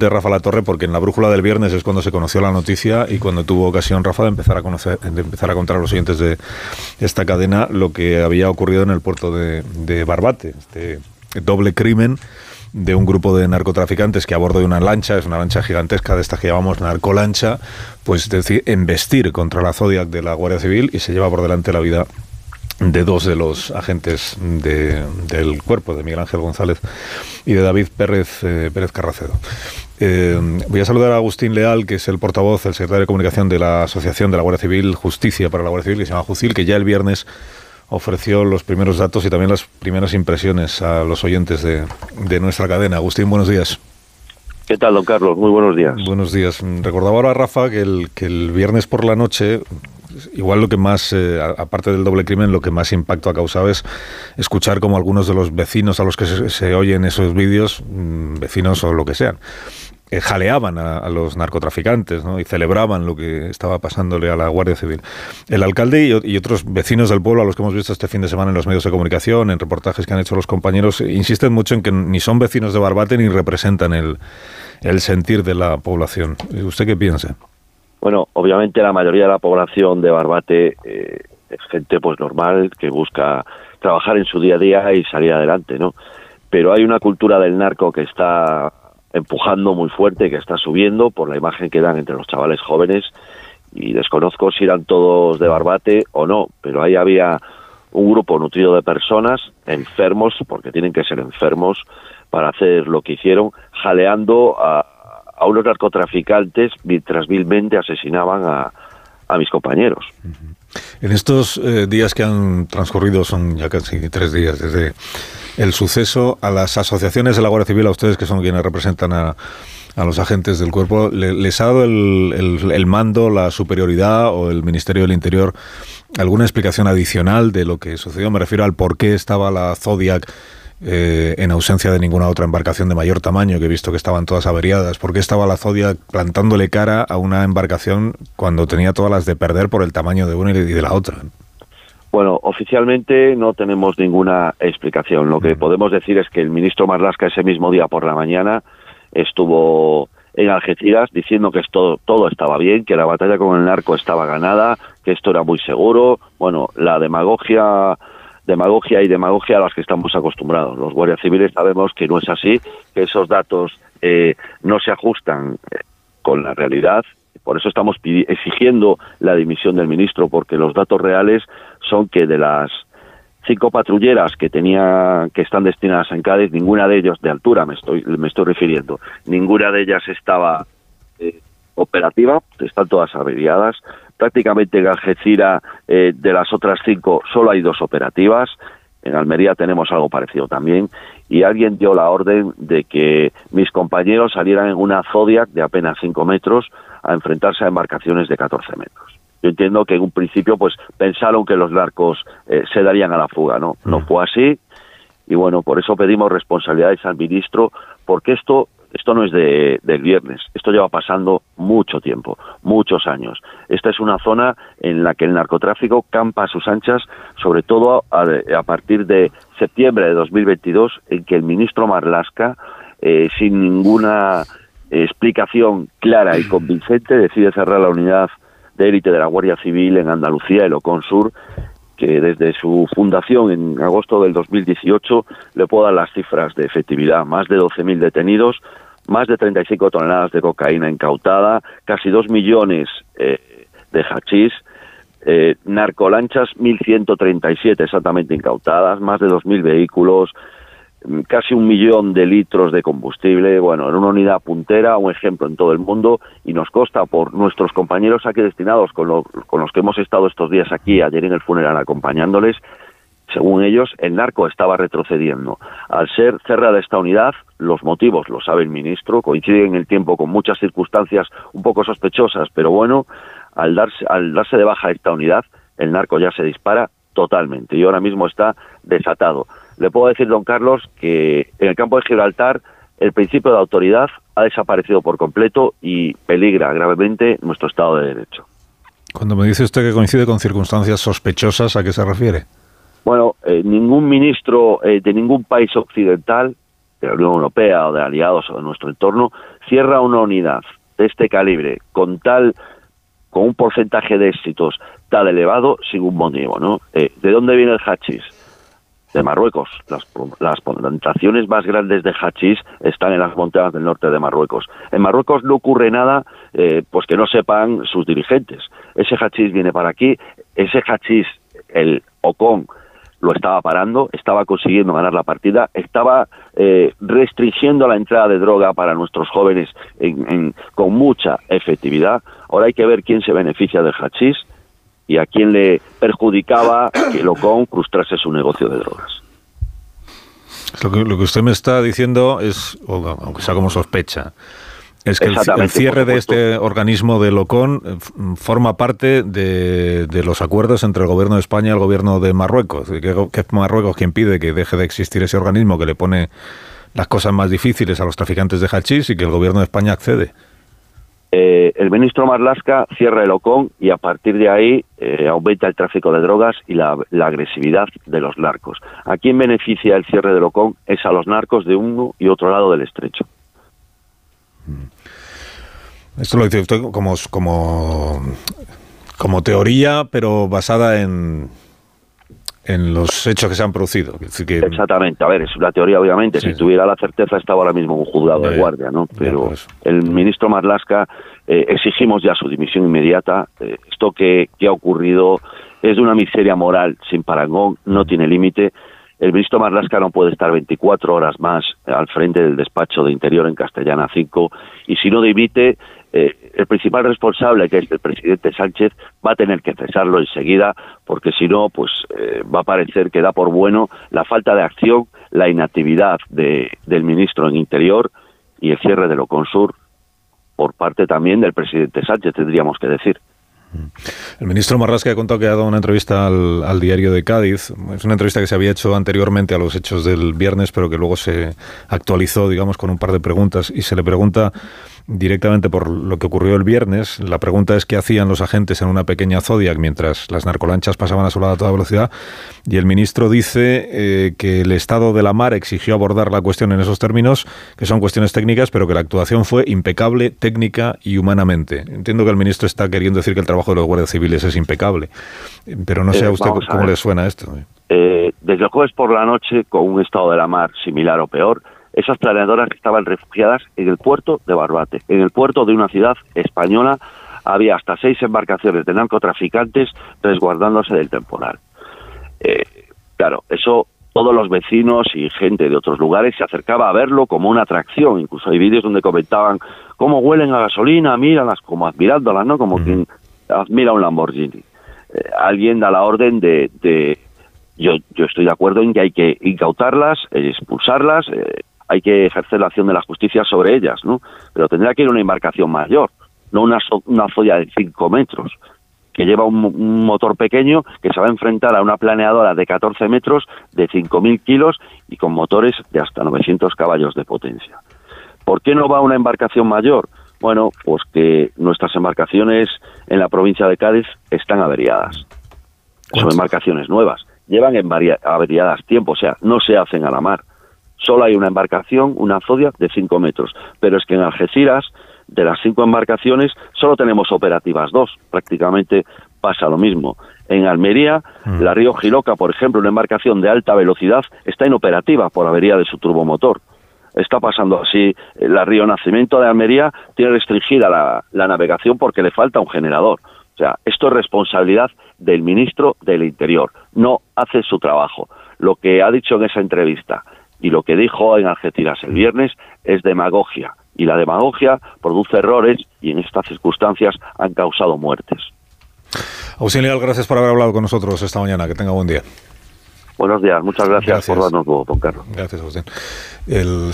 de Rafa La Torre porque en la brújula del viernes es cuando se conoció la noticia y cuando tuvo ocasión Rafa de empezar a conocer, de empezar a contar a los oyentes de esta cadena lo que había ocurrido en el puerto de, Barbate, este doble crimen de un grupo de narcotraficantes que a bordo de una lancha, es una lancha gigantesca de estas que llamamos narcolancha, pues decir, embestir contra la Zodiac de la Guardia Civil y se lleva por delante la vida de dos de los agentes del cuerpo, de Miguel Ángel González y de David Pérez, eh, Pérez Carracedo. Eh, voy a saludar a Agustín Leal, que es el portavoz, el secretario de comunicación de la Asociación de la Guardia Civil, Justicia para la Guardia Civil, que se llama Jucil, que ya el viernes ofreció los primeros datos y también las primeras impresiones a los oyentes de, de nuestra cadena. Agustín, buenos días. ¿Qué tal, don Carlos? Muy buenos días. Buenos días. Recordaba ahora, Rafa, que el, que el viernes por la noche, igual lo que más, eh, aparte del doble crimen, lo que más impacto ha causado es escuchar como algunos de los vecinos a los que se, oyen esos vídeos, mm, vecinos o lo que sean, eh, jaleaban a, los narcotraficantes y celebraban lo que estaba pasándole a la Guardia Civil. El alcalde y, otros vecinos del pueblo a los que hemos visto este fin de semana en los medios de comunicación, en reportajes que han hecho los compañeros, insisten mucho en que ni son vecinos de Barbate ni representan el, el sentir de la población. ¿Usted qué piensa? Bueno, obviamente la mayoría de la población de Barbate eh, es gente pues normal que busca trabajar en su día a día y salir adelante, ¿no? Pero hay una cultura del narco que está empujando muy fuerte, que está subiendo por la imagen que dan entre los chavales jóvenes y desconozco si eran todos de Barbate o no, pero ahí había un grupo nutrido de personas enfermos, porque tienen que ser enfermos para hacer lo que hicieron, jaleando a, a unos narcotraficantes mientras vilmente asesinaban a, a mis compañeros. En estos eh, días que han transcurrido, son ya casi tres días desde el suceso, a las asociaciones de la Guardia Civil, a ustedes que son quienes representan a, a los agentes del cuerpo, ¿les ha dado el, el, mando, la superioridad o el Ministerio del Interior alguna explicación adicional de lo que sucedió? Me refiero al por qué estaba la Zodiac eh, en ausencia de ninguna otra embarcación de mayor tamaño, que he visto que estaban todas averiadas? ¿Por qué estaba la Zodia plantándole cara a una embarcación cuando tenía todas las de perder por el tamaño de una y de la otra? Bueno, oficialmente no tenemos ninguna explicación. Lo que podemos decir es que el ministro Marlasca ese mismo día por la mañana estuvo en Algeciras diciendo que esto, todo estaba bien, que la batalla con el narco estaba ganada, que esto era muy seguro. Bueno, la demagogia demagogia y demagogia a las que estamos acostumbrados. Los guardias civiles sabemos que no es así, que esos datos eh, no se ajustan eh, con la realidad. Por eso estamos exigiendo la dimisión del ministro, porque los datos reales son que de las cinco patrulleras que tenía que están destinadas en Cádiz, ninguna de ellas de altura me estoy me estoy refiriendo, ninguna de ellas estaba eh, operativa, están todas averiadas prácticamente en Algeciras eh, de las otras cinco solo hay dos operativas. En Almería tenemos algo parecido también. Y alguien dio la orden de que mis compañeros salieran en una Zodiac de apenas cinco metros a enfrentarse a embarcaciones de 14 metros. Yo entiendo que en un principio pues pensaron que los narcos eh, se darían a la fuga, ¿no? No mm. fue así. Y bueno, por eso pedimos responsabilidades al ministro, porque esto esto no es de, del viernes, esto lleva pasando mucho tiempo, muchos años. Esta es una zona en la que el narcotráfico campa a sus anchas, sobre todo a, partir de septiembre de 2022, en que el ministro Marlasca, eh, sin ninguna explicación clara y convincente, decide cerrar la unidad de élite de la Guardia Civil en Andalucía, el Ocon Sur, que desde su fundación en agosto del 2018 le puedo dar las cifras de efectividad. Más de 12.000 detenidos, más de 35 toneladas de cocaína incautada, casi 2 millones eh, de hachís, eh, narcolanchas 1.137 exactamente incautadas, más de 2.000 vehículos, casi un millón de litros de combustible, bueno, en una unidad puntera, un ejemplo en todo el mundo, y nos consta por nuestros compañeros aquí destinados, con, con los que hemos estado estos días aquí, ayer en el funeral acompañándoles, según ellos, el narco estaba retrocediendo. Al ser cerrada esta unidad, los motivos, lo sabe el ministro, coinciden en el tiempo con muchas circunstancias un poco sospechosas, pero bueno, al darse, al darse de baja esta unidad, el narco ya se dispara totalmente y ahora mismo está desatado. Le puedo decir, don Carlos, que en el campo de Gibraltar el principio de autoridad ha desaparecido por completo y peligra gravemente nuestro Estado de Derecho. Cuando me dice usted que coincide con circunstancias sospechosas, ¿a qué se refiere? Bueno, eh, ningún ministro eh, de ningún país occidental de la Unión Europea o de aliados o de nuestro entorno, cierra una unidad de este calibre con tal con un porcentaje de éxitos tan elevado sin un motivo, ¿no? Eh, ¿De dónde viene el hachís? De Marruecos. Las, las plantaciones más grandes de hachís están en las montañas del norte de Marruecos. En Marruecos no ocurre nada eh, pues que no sepan sus dirigentes. Ese hachís viene para aquí, ese hachís, el Ocon, lo estaba parando, estaba consiguiendo ganar la partida, estaba eh, restringiendo la entrada de droga para nuestros jóvenes con mucha efectividad. Ahora hay que ver quién se beneficia del hachís y a quién le perjudicaba que Locón frustrase su negocio de drogas. Lo que, lo que usted me está diciendo es, aunque sea como sospecha, es que el, cierre de este organismo de Locón eh, forma parte de, los acuerdos entre el gobierno de España y el gobierno de Marruecos. Que, es Marruecos quien pide que deje de existir ese organismo que le pone las cosas más difíciles a los traficantes de hachís y que el gobierno de España accede. Eh, el ministro Marlasca cierra el Ocón y a partir de ahí eh, aumenta el tráfico de drogas y la, agresividad de los narcos. ¿A quién beneficia el cierre del Ocón? Es a los narcos de uno y otro lado del estrecho. Mm. Esto lo dice usted como, como, como teoría, pero basada en, en los hechos que se han producido. Exactamente, a ver, es una teoría obviamente, si tuviera la certeza estaba ahora mismo un juzgado de guardia, ¿no? Pero el ministro Marlasca eh, exigimos ya su dimisión inmediata, eh, esto que, que ha ocurrido es de una miseria moral sin parangón, no tiene límite, el ministro Marlasca no puede estar 24 horas más al frente del despacho de Interior en Castellana 5 y si no dimite, eh, el principal responsable, que es el presidente Sánchez, va a tener que cesarlo enseguida porque si no, pues eh, va a parecer que da por bueno la falta de acción, la inactividad de, del ministro en Interior y el cierre de lo Consur por parte también del presidente Sánchez, tendríamos que decir. El ministro Marrasca ha contado que ha dado una entrevista al, al, diario de Cádiz. Es una entrevista que se había hecho anteriormente a los hechos del viernes, pero que luego se actualizó, digamos, con un par de preguntas. Y se le pregunta directamente por lo que ocurrió el viernes. La pregunta es qué hacían los agentes en una pequeña Zodiac mientras las narcolanchas pasaban a su lado a toda velocidad. Y el ministro dice eh, que el estado de la mar exigió abordar la cuestión en esos términos, que son cuestiones técnicas, pero que la actuación fue impecable, técnica y humanamente. Entiendo que el ministro está queriendo decir que el trabajo de los guardias civiles es impecable, pero no sé a eh, usted cómo le suena esto. Eh, desde el jueves por la noche, con un estado de la mar similar o peor, esas planeadoras estaban refugiadas en el puerto de Barbate, en el puerto de una ciudad española. Había hasta seis embarcaciones de narcotraficantes resguardándose del temporal. Eh, claro, eso todos los vecinos y gente de otros lugares se acercaba a verlo como una atracción. Incluso hay vídeos donde comentaban cómo huelen a gasolina, míralas, como admirándolas, ¿no? Como quien admira un Lamborghini. Eh, alguien da la orden de, de yo, yo estoy de acuerdo en que hay que incautarlas, expulsarlas, eh, hay que ejercer la acción de la justicia sobre ellas, ¿no? Pero tendrá que ir una embarcación mayor, no una, una zoya de 5 metros, que lleva un, motor pequeño que se va a enfrentar a una planeadora de 14 metros de 5.000 kilos y con motores de hasta 900 caballos de potencia. ¿Por qué no va una embarcación mayor? Bueno, pues que nuestras embarcaciones en la provincia de Cádiz están averiadas. Son embarcaciones nuevas. Llevan averiadas tiempo, o sea, no se hacen a la mar solo hay una embarcación, una Zodiac de 5 metros, pero es que en Algeciras, de las cinco embarcaciones, solo tenemos operativas dos, prácticamente pasa lo mismo. En Almería, mm. la Río Giloca, por ejemplo, una embarcación de alta velocidad, está inoperativa por avería de su turbomotor. Está pasando así. La Río Nacimiento de Almería tiene restringida la, la navegación porque le falta un generador. O sea, esto es responsabilidad del ministro del Interior. No hace su trabajo. Lo que ha dicho en esa entrevista, y lo que dijo en Algeciras el viernes es demagogia. Y la demagogia produce errores y en estas circunstancias han causado muertes. Auxiliar, gracias por haber hablado con nosotros esta mañana. Que tenga buen día. Buenos días, muchas gracias, por darnos luego, don Carlos. Gracias, Agustín. El